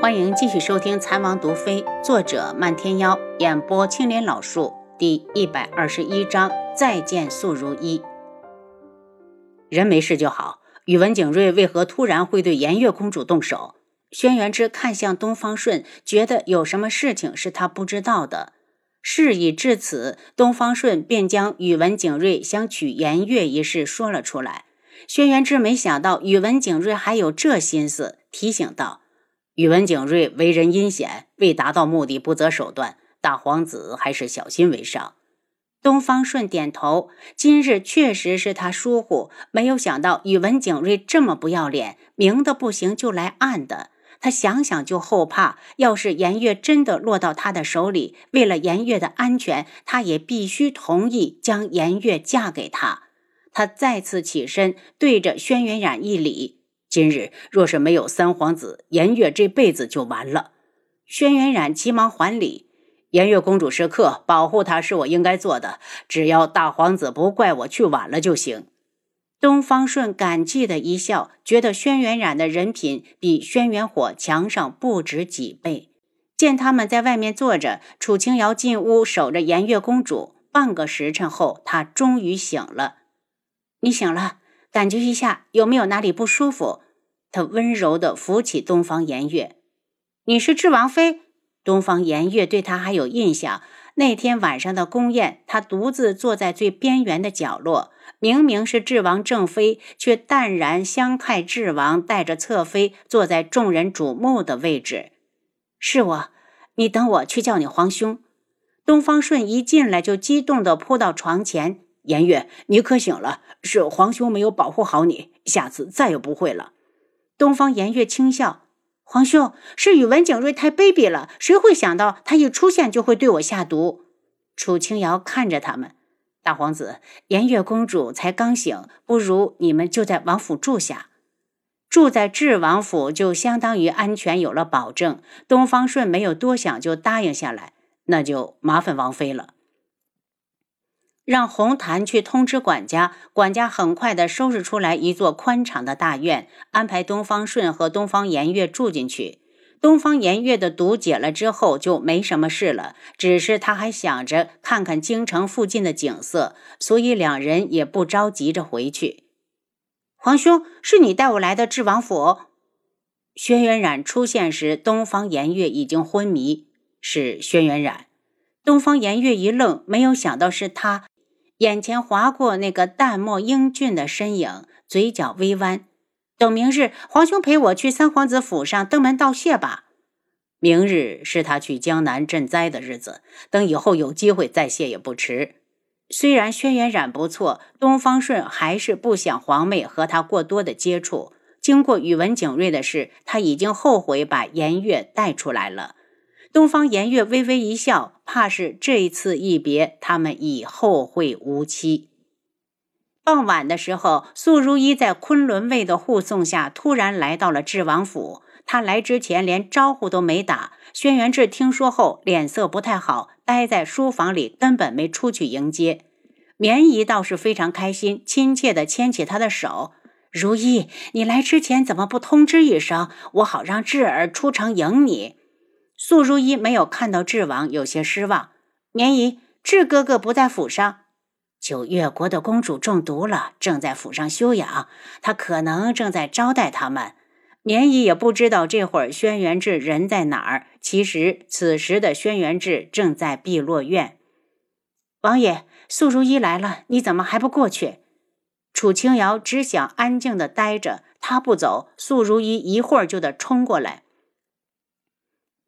欢迎继续收听《残王毒妃》，作者漫天妖，演播青莲老树，第一百二十一章：再见素如一。人没事就好。宇文景睿为何突然会对颜月公主动手？轩辕之看向东方顺，觉得有什么事情是他不知道的。事已至此，东方顺便将宇文景睿想娶颜月一事说了出来。轩辕之没想到宇文景睿还有这心思，提醒道。宇文景睿为人阴险，为达到目的不择手段。大皇子还是小心为上。东方顺点头，今日确实是他疏忽，没有想到宇文景睿这么不要脸，明的不行就来暗的。他想想就后怕，要是颜月真的落到他的手里，为了颜月的安全，他也必须同意将颜月嫁给他。他再次起身，对着轩辕染一礼。今日若是没有三皇子，颜月这辈子就完了。轩辕染急忙还礼：“颜月公主是客，保护她是我应该做的。只要大皇子不怪我去晚了就行。”东方顺感激的一笑，觉得轩辕染的人品比轩辕火强上不止几倍。见他们在外面坐着，楚清瑶进屋守着颜月公主。半个时辰后，她终于醒了。你醒了。感觉一下有没有哪里不舒服？他温柔地扶起东方颜月。你是智王妃？东方颜月对他还有印象。那天晚上的宫宴，他独自坐在最边缘的角落，明明是智王正妃，却淡然相派智王带着侧妃坐在众人瞩目的位置。是我，你等我去叫你皇兄。东方顺一进来就激动地扑到床前。颜月，你可醒了？是皇兄没有保护好你，下次再也不会了。东方颜月轻笑：“皇兄是宇文景睿太卑鄙了，谁会想到他一出现就会对我下毒？”楚清瑶看着他们，大皇子，颜月公主才刚醒，不如你们就在王府住下。住在智王府就相当于安全有了保证。东方顺没有多想就答应下来，那就麻烦王妃了。让红檀去通知管家，管家很快的收拾出来一座宽敞的大院，安排东方顺和东方颜月住进去。东方颜月的毒解了之后就没什么事了，只是他还想着看看京城附近的景色，所以两人也不着急着回去。皇兄，是你带我来的智王府？轩辕染出现时，东方颜月已经昏迷。是轩辕染。东方颜月一愣，没有想到是他。眼前划过那个淡漠英俊的身影，嘴角微弯。等明日，皇兄陪我去三皇子府上登门道谢吧。明日是他去江南赈灾的日子，等以后有机会再谢也不迟。虽然轩辕染不错，东方顺还是不想皇妹和他过多的接触。经过宇文景睿的事，他已经后悔把颜月带出来了。东方颜月微微一笑，怕是这一次一别，他们已后会无期。傍晚的时候，素如一在昆仑卫的护送下，突然来到了智王府。他来之前连招呼都没打。轩辕志听说后，脸色不太好，待在书房里，根本没出去迎接。绵姨倒是非常开心，亲切地牵起他的手：“如意，你来之前怎么不通知一声，我好让智儿出城迎你？”素如一没有看到智王，有些失望。绵姨，智哥哥不在府上，九月国的公主中毒了，正在府上休养，他可能正在招待他们。绵姨也不知道这会儿轩辕志人在哪儿。其实此时的轩辕志正在碧落院。王爷，素如一来了，你怎么还不过去？楚清瑶只想安静的待着，他不走，素如一一会儿就得冲过来。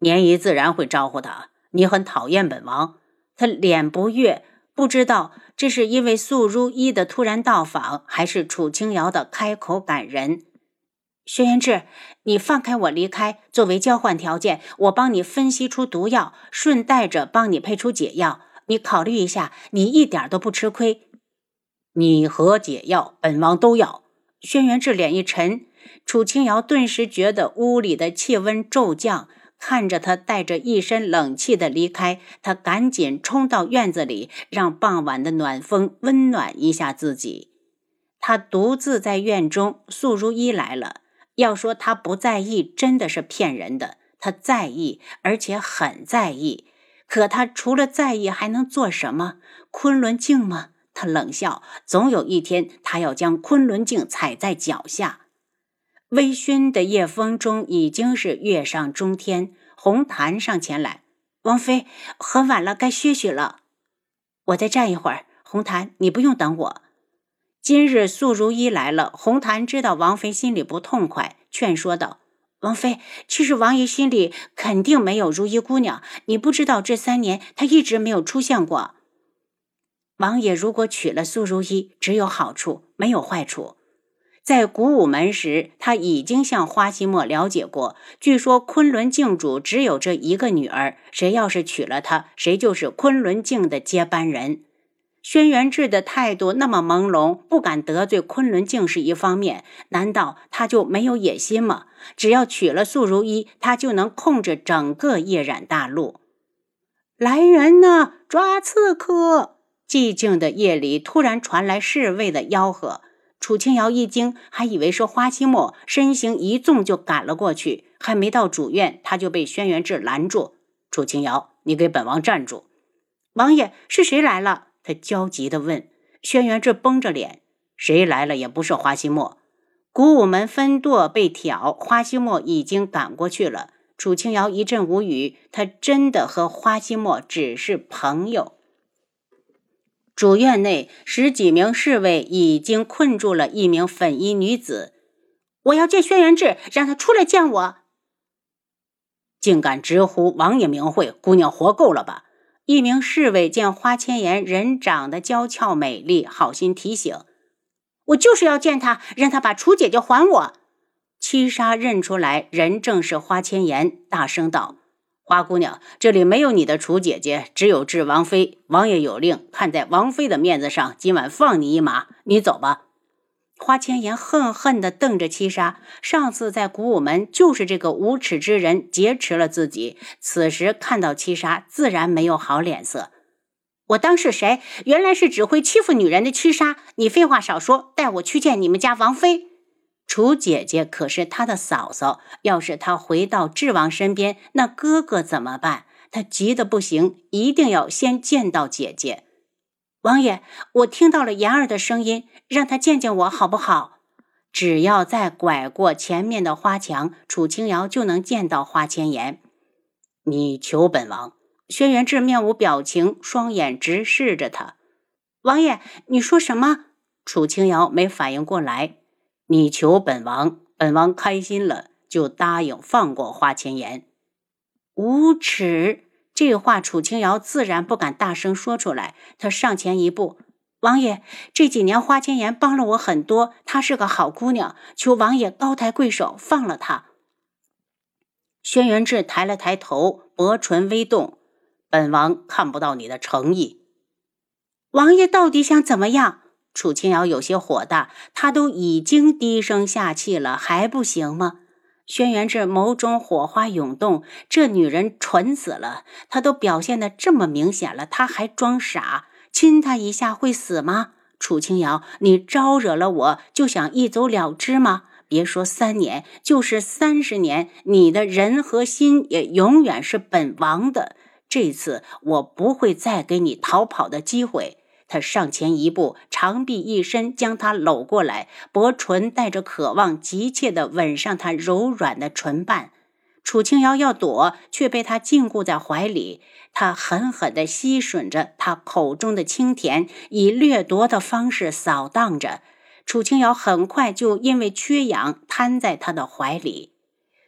年姨自然会招呼他。你很讨厌本王，他脸不悦，不知道这是因为素如一的突然到访，还是楚清瑶的开口感人。轩辕志，你放开我离开，作为交换条件，我帮你分析出毒药，顺带着帮你配出解药。你考虑一下，你一点都不吃亏。你和解药，本王都要。轩辕志脸一沉，楚清瑶顿时觉得屋里的气温骤降。看着他带着一身冷气的离开，他赶紧冲到院子里，让傍晚的暖风温暖一下自己。他独自在院中，素如一来了。要说他不在意，真的是骗人的。他在意，而且很在意。可他除了在意，还能做什么？昆仑镜吗？他冷笑，总有一天，他要将昆仑镜踩在脚下。微醺的夜风中，已经是月上中天。红檀上前来，王妃，很晚了，该歇息了。我再站一会儿。红檀，你不用等我。今日素如一来了，红檀知道王妃心里不痛快，劝说道：“王妃，其实王爷心里肯定没有如一姑娘，你不知道这三年她一直没有出现过。王爷如果娶了素如一，只有好处，没有坏处。”在古武门时，他已经向花希墨了解过。据说昆仑镜主只有这一个女儿，谁要是娶了她，谁就是昆仑镜的接班人。轩辕志的态度那么朦胧，不敢得罪昆仑镜是一方面，难道他就没有野心吗？只要娶了素如一，他就能控制整个夜染大陆。来人呐，抓刺客！寂静的夜里，突然传来侍卫的吆喝。楚清瑶一惊，还以为是花期墨，身形一纵就赶了过去。还没到主院，他就被轩辕志拦住。楚清瑶，你给本王站住！王爷是谁来了？他焦急地问。轩辕志绷着脸，谁来了也不是花期墨。古武门分舵被挑，花期墨已经赶过去了。楚清瑶一阵无语，他真的和花期墨只是朋友。主院内十几名侍卫已经困住了一名粉衣女子。我要见轩辕志，让他出来见我。竟敢直呼王爷名讳，姑娘活够了吧？一名侍卫见花千颜人长得娇俏美丽，好心提醒：“我就是要见他，让他把楚姐姐还我。”七杀认出来人正是花千颜，大声道。花姑娘，这里没有你的楚姐姐，只有智王妃。王爷有令，看在王妃的面子上，今晚放你一马。你走吧。花千颜恨恨地瞪着七杀，上次在古武门就是这个无耻之人劫持了自己，此时看到七杀，自然没有好脸色。我当是谁？原来是只会欺负女人的七杀。你废话少说，带我去见你们家王妃。楚姐姐可是他的嫂嫂，要是他回到智王身边，那哥哥怎么办？他急得不行，一定要先见到姐姐。王爷，我听到了言儿的声音，让他见见我好不好？只要再拐过前面的花墙，楚清瑶就能见到花千颜。你求本王？轩辕志面无表情，双眼直视着他。王爷，你说什么？楚清瑶没反应过来。你求本王，本王开心了就答应放过花千颜。无耻！这话楚清瑶自然不敢大声说出来。他上前一步：“王爷，这几年花千颜帮了我很多，她是个好姑娘，求王爷高抬贵手，放了她。”轩辕志抬了抬头，薄唇微动：“本王看不到你的诚意。王爷到底想怎么样？”楚清瑶有些火大，他都已经低声下气了，还不行吗？轩辕志眸中火花涌动，这女人蠢死了！她都表现的这么明显了，她还装傻？亲她一下会死吗？楚清瑶，你招惹了我，就想一走了之吗？别说三年，就是三十年，你的人和心也永远是本王的。这次我不会再给你逃跑的机会。他上前一步，长臂一伸，将她搂过来，薄唇带着渴望，急切地吻上她柔软的唇瓣。楚清瑶要躲，却被他禁锢在怀里。他狠狠地吸吮着他口中的清甜，以掠夺的方式扫荡着。楚清瑶很快就因为缺氧瘫在他的怀里，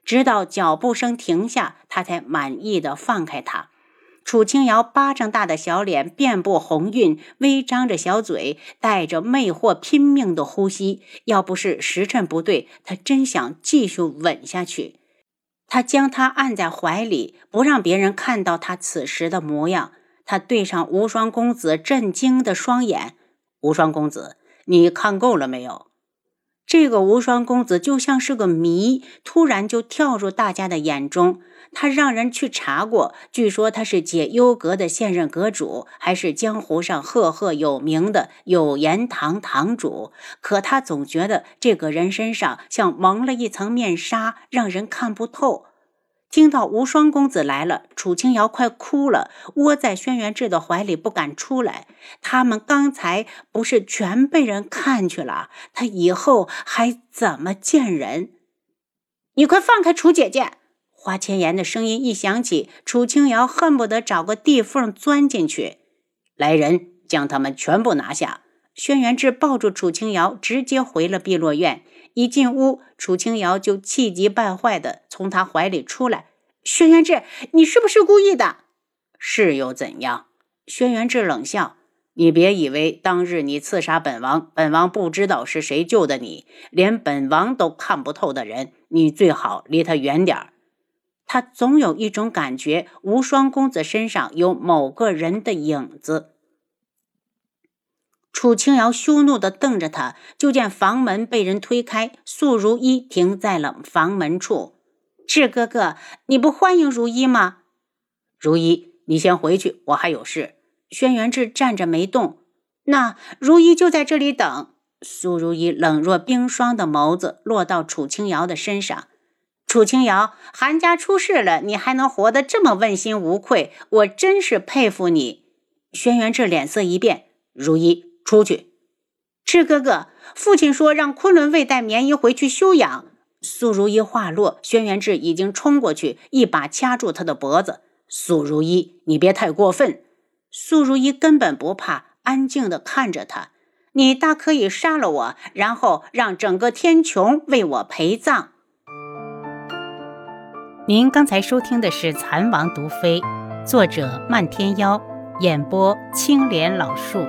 直到脚步声停下，他才满意的放开他。楚清瑶巴掌大的小脸，遍布红晕，微张着小嘴，带着魅惑，拼命的呼吸。要不是时辰不对，他真想继续吻下去。他将她按在怀里，不让别人看到他此时的模样。他对上无双公子震惊的双眼：“无双公子，你看够了没有？”这个无双公子就像是个谜，突然就跳入大家的眼中。他让人去查过，据说他是解忧阁的现任阁主，还是江湖上赫赫有名的有言堂堂主。可他总觉得这个人身上像蒙了一层面纱，让人看不透。听到无双公子来了，楚清瑶快哭了，窝在轩辕志的怀里不敢出来。他们刚才不是全被人看去了，他以后还怎么见人？你快放开楚姐姐！花千颜的声音一响起，楚清瑶恨不得找个地缝钻进去。来人，将他们全部拿下！轩辕志抱住楚清瑶，直接回了碧落院。一进屋，楚清瑶就气急败坏地从他怀里出来。轩辕志，你是不是故意的？是又怎样？轩辕志冷笑：“你别以为当日你刺杀本王，本王不知道是谁救的你。连本王都看不透的人，你最好离他远点儿。他总有一种感觉，无双公子身上有某个人的影子。”楚清瑶羞怒地瞪着他，就见房门被人推开，素如一停在了房门处。志哥哥，你不欢迎如一吗？如一，你先回去，我还有事。轩辕志站着没动。那如一就在这里等。苏如意冷若冰霜的眸子落到楚清瑶的身上。楚清瑶，韩家出事了，你还能活得这么问心无愧，我真是佩服你。轩辕志脸色一变，如一。出去，赤哥哥，父亲说让昆仑卫带棉衣回去休养。苏如意话落，轩辕志已经冲过去，一把掐住他的脖子。苏如意，你别太过分。苏如意根本不怕，安静的看着他。你大可以杀了我，然后让整个天穹为我陪葬。您刚才收听的是《蚕王毒妃》，作者漫天妖，演播青莲老树。